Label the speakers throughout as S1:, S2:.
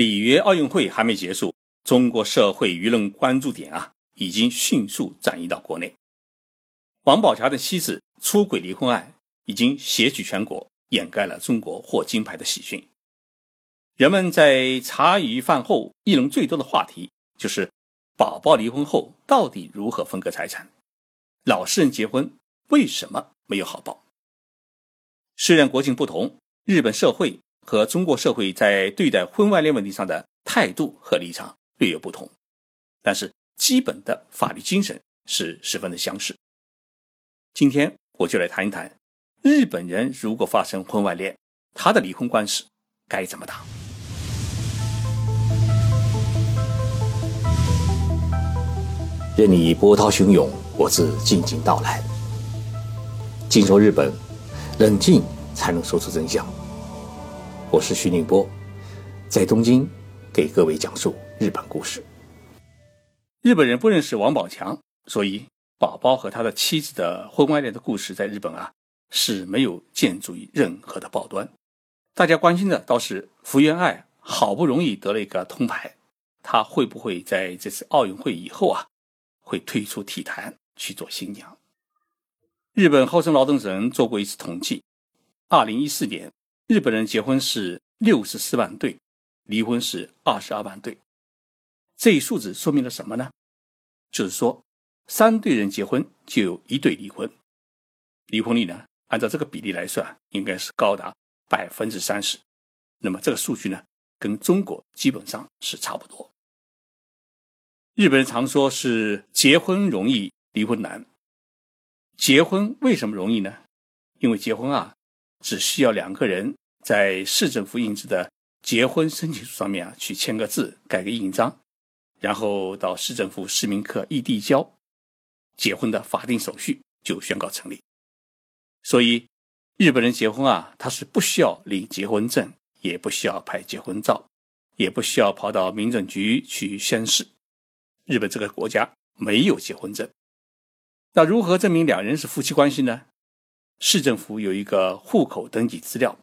S1: 里约奥运会还没结束，中国社会舆论关注点啊，已经迅速转移到国内。王宝强的妻子出轨离婚案已经席卷全国，掩盖了中国获金牌的喜讯。人们在茶余饭后议论最多的话题就是：宝宝离婚后到底如何分割财产？老实人结婚为什么没有好报？虽然国情不同，日本社会。和中国社会在对待婚外恋问题上的态度和立场略有不同，但是基本的法律精神是十分的相似。今天我就来谈一谈，日本人如果发生婚外恋，他的离婚官司该怎么打。
S2: 任你波涛汹涌，我自静静到来。静说日本，冷静才能说出真相。我是徐宁波，在东京给各位讲述日本故事。
S1: 日本人不认识王宝强，所以宝宝和他的妻子的婚外恋的故事在日本啊是没有建筑于任何的报端。大家关心的倒是福原爱好不容易得了一个铜牌，她会不会在这次奥运会以后啊会退出体坛去做新娘？日本厚生劳动省做过一次统计，二零一四年。日本人结婚是六十四万对，离婚是二十二万对。这一数字说明了什么呢？就是说，三对人结婚就有一对离婚，离婚率呢，按照这个比例来算，应该是高达百分之三十。那么这个数据呢，跟中国基本上是差不多。日本人常说是结婚容易，离婚难。结婚为什么容易呢？因为结婚啊，只需要两个人。在市政府印制的结婚申请书上面啊，去签个字，盖个印章，然后到市政府市民课一递交，结婚的法定手续就宣告成立。所以，日本人结婚啊，他是不需要领结婚证，也不需要拍结婚照，也不需要跑到民政局去宣誓。日本这个国家没有结婚证，那如何证明两人是夫妻关系呢？市政府有一个户口登记资料。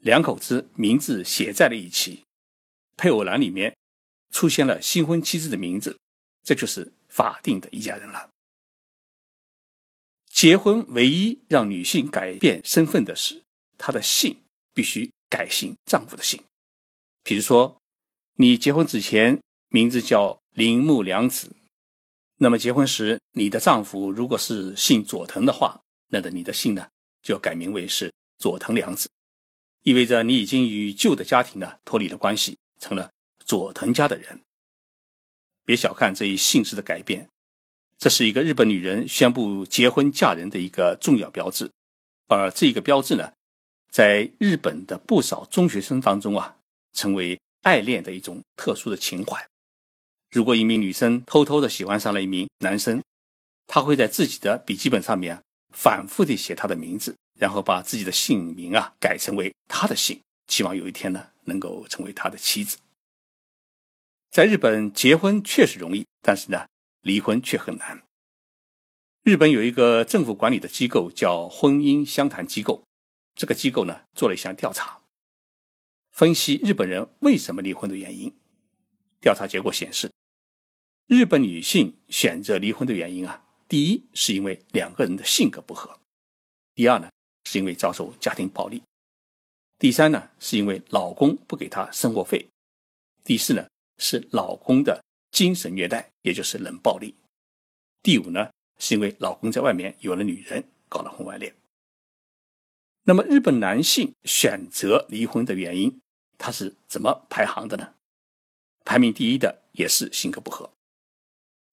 S1: 两口子名字写在了一起，配偶栏里面出现了新婚妻子的名字，这就是法定的一家人了。结婚唯一让女性改变身份的是，她的姓必须改姓丈夫的姓。比如说，你结婚之前名字叫铃木良子，那么结婚时你的丈夫如果是姓佐藤的话，那么你的姓呢就要改名为是佐藤良子。意味着你已经与旧的家庭呢脱离了关系，成了佐藤家的人。别小看这一姓氏的改变，这是一个日本女人宣布结婚嫁人的一个重要标志。而这一个标志呢，在日本的不少中学生当中啊，成为爱恋的一种特殊的情怀。如果一名女生偷偷的喜欢上了一名男生，她会在自己的笔记本上面反复的写他的名字。然后把自己的姓名啊改成为他的姓，希望有一天呢能够成为他的妻子。在日本结婚确实容易，但是呢离婚却很难。日本有一个政府管理的机构叫婚姻相谈机构，这个机构呢做了一项调查，分析日本人为什么离婚的原因。调查结果显示，日本女性选择离婚的原因啊，第一是因为两个人的性格不合，第二呢。是因为遭受家庭暴力，第三呢，是因为老公不给她生活费，第四呢，是老公的精神虐待，也就是冷暴力，第五呢，是因为老公在外面有了女人，搞了婚外恋。那么，日本男性选择离婚的原因，他是怎么排行的呢？排名第一的也是性格不合，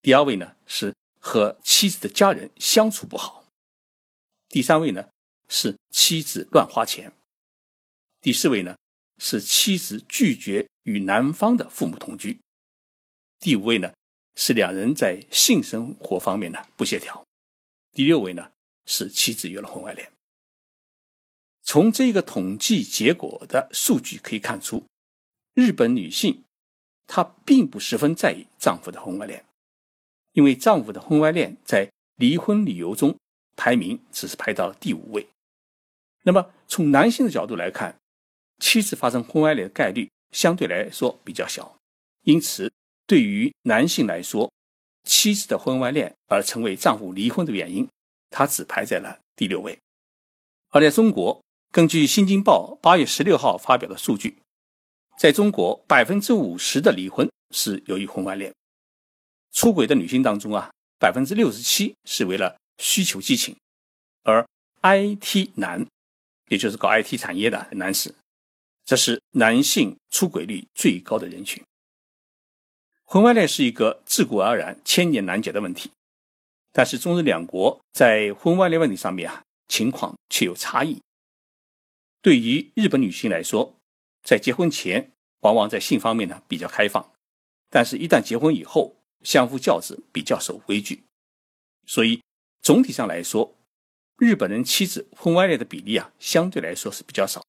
S1: 第二位呢是和妻子的家人相处不好，第三位呢。是妻子乱花钱。第四位呢，是妻子拒绝与男方的父母同居。第五位呢，是两人在性生活方面呢不协调。第六位呢，是妻子有了婚外恋。从这个统计结果的数据可以看出，日本女性她并不十分在意丈夫的婚外恋，因为丈夫的婚外恋在离婚理由中排名只是排到了第五位。那么，从男性的角度来看，妻子发生婚外恋的概率相对来说比较小，因此对于男性来说，妻子的婚外恋而成为丈夫离婚的原因，他只排在了第六位。而在中国，根据《新京报》八月十六号发表的数据，在中国百分之五十的离婚是由于婚外恋。出轨的女性当中啊，百分之六十七是为了需求激情，而 IT 男，也就是搞 IT 产业的男士，这是男性出轨率最高的人群。婚外恋是一个自古而然、千年难解的问题，但是中日两国在婚外恋问题上面啊，情况却有差异。对于日本女性来说，在结婚前往往在性方面呢比较开放，但是一旦结婚以后，相夫教子比较守规矩，所以总体上来说，日本人妻子婚外恋的比例啊，相对来说是比较少。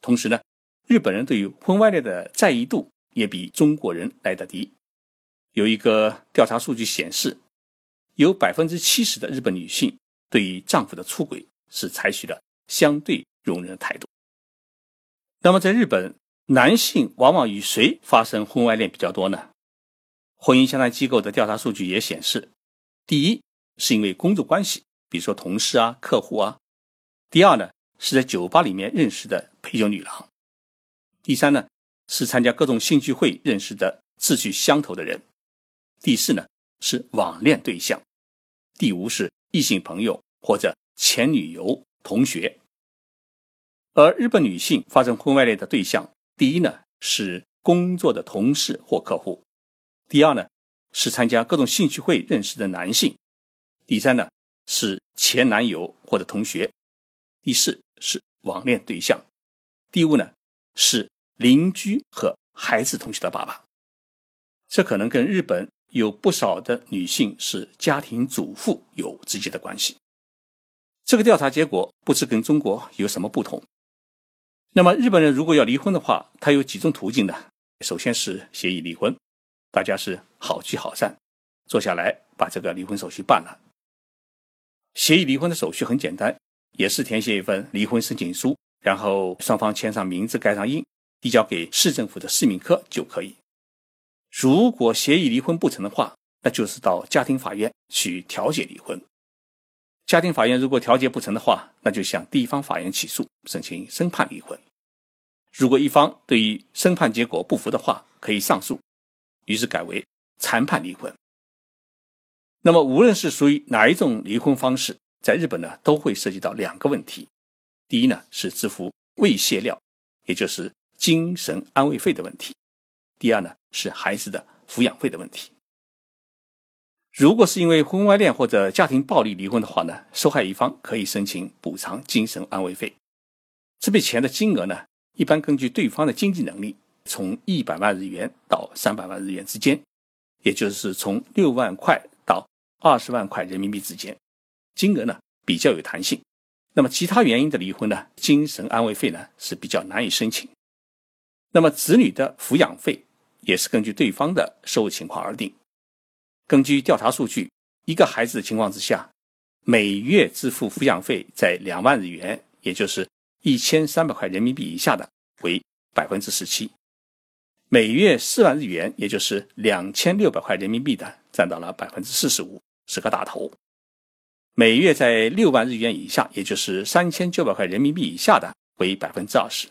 S1: 同时呢，日本人对于婚外恋的在意度也比中国人来得低。有一个调查数据显示，有百分之七十的日本女性对于丈夫的出轨是采取了相对容忍的态度。那么在日本，男性往往与谁发生婚外恋比较多呢？婚姻相谈机构的调查数据也显示，第一是因为工作关系，比如说同事啊、客户啊；第二呢是在酒吧里面认识的陪酒女郎；第三呢是参加各种兴趣会认识的志趣相投的人；第四呢是网恋对象；第五是异性朋友或者前女友、同学。而日本女性发生婚外恋的对象，第一呢是工作的同事或客户。第二呢，是参加各种兴趣会认识的男性；第三呢，是前男友或者同学；第四是网恋对象；第五呢，是邻居和孩子同学的爸爸。这可能跟日本有不少的女性是家庭主妇有直接的关系。这个调查结果不知跟中国有什么不同。那么日本人如果要离婚的话，他有几种途径呢？首先是协议离婚。大家是好聚好散，坐下来把这个离婚手续办了。协议离婚的手续很简单，也是填写一份离婚申请书，然后双方签上名字，盖上印，递交给市政府的市民科就可以。如果协议离婚不成的话，那就是到家庭法院去调解离婚。家庭法院如果调解不成的话，那就向地方法院起诉，申请申判离婚。如果一方对于审判结果不服的话，可以上诉。于是改为裁判离婚。那么，无论是属于哪一种离婚方式，在日本呢，都会涉及到两个问题：第一呢，是支付慰谢料，也就是精神安慰费的问题；第二呢，是孩子的抚养费的问题。如果是因为婚外恋或者家庭暴力离婚的话呢，受害一方可以申请补偿精神安慰费。这笔钱的金额呢，一般根据对方的经济能力。从一百万日元到三百万日元之间，也就是从六万块二十万块人民币之间，金额呢比较有弹性。那么其他原因的离婚呢，精神安慰费呢是比较难以申请。那么子女的抚养费也是根据对方的收入情况而定。根据调查数据，一个孩子的情况之下，每月支付抚养费在两万日元，也就是一千三百块人民币以下的为百分之十七。每月四万日元，也就是两千六百块人民币的，占到了百分之四十五，是个大头。每月在六万日元以下，也就是三千九百块人民币以下的，为百分之二十。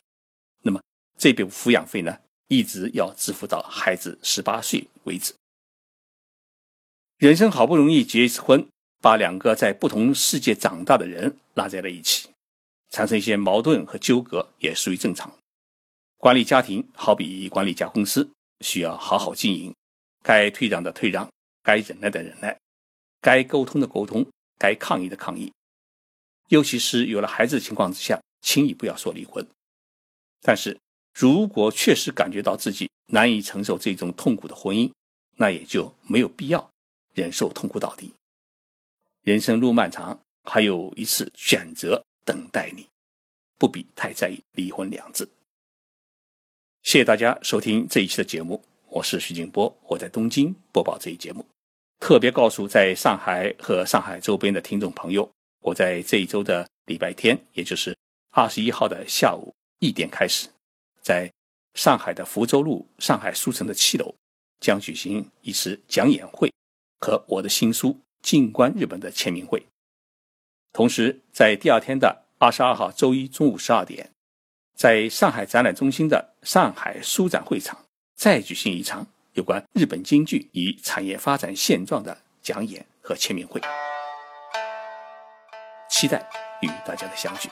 S1: 那么这笔抚养费呢，一直要支付到孩子十八岁为止。人生好不容易结一次婚，把两个在不同世界长大的人拉在了一起，产生一些矛盾和纠葛，也属于正常。管理家庭好比管理一家公司，需要好好经营，该退让的退让，该忍耐的忍耐，该沟通的沟通，该抗议的抗议。尤其是有了孩子的情况之下，轻易不要说离婚。但是如果确实感觉到自己难以承受这种痛苦的婚姻，那也就没有必要忍受痛苦到底。人生路漫长，还有一次选择等待你，不必太在意离婚两字。谢谢大家收听这一期的节目，我是徐静波，我在东京播报这一节目。特别告诉在上海和上海周边的听众朋友，我在这一周的礼拜天，也就是二十一号的下午一点开始，在上海的福州路上海书城的七楼将举行一次讲演会和我的新书《静观日本》的签名会。同时，在第二天的二十二号周一中午十二点，在上海展览中心的上海书展会场再举行一场有关日本京剧与产业发展现状的讲演和签名会。期待与大家的相聚。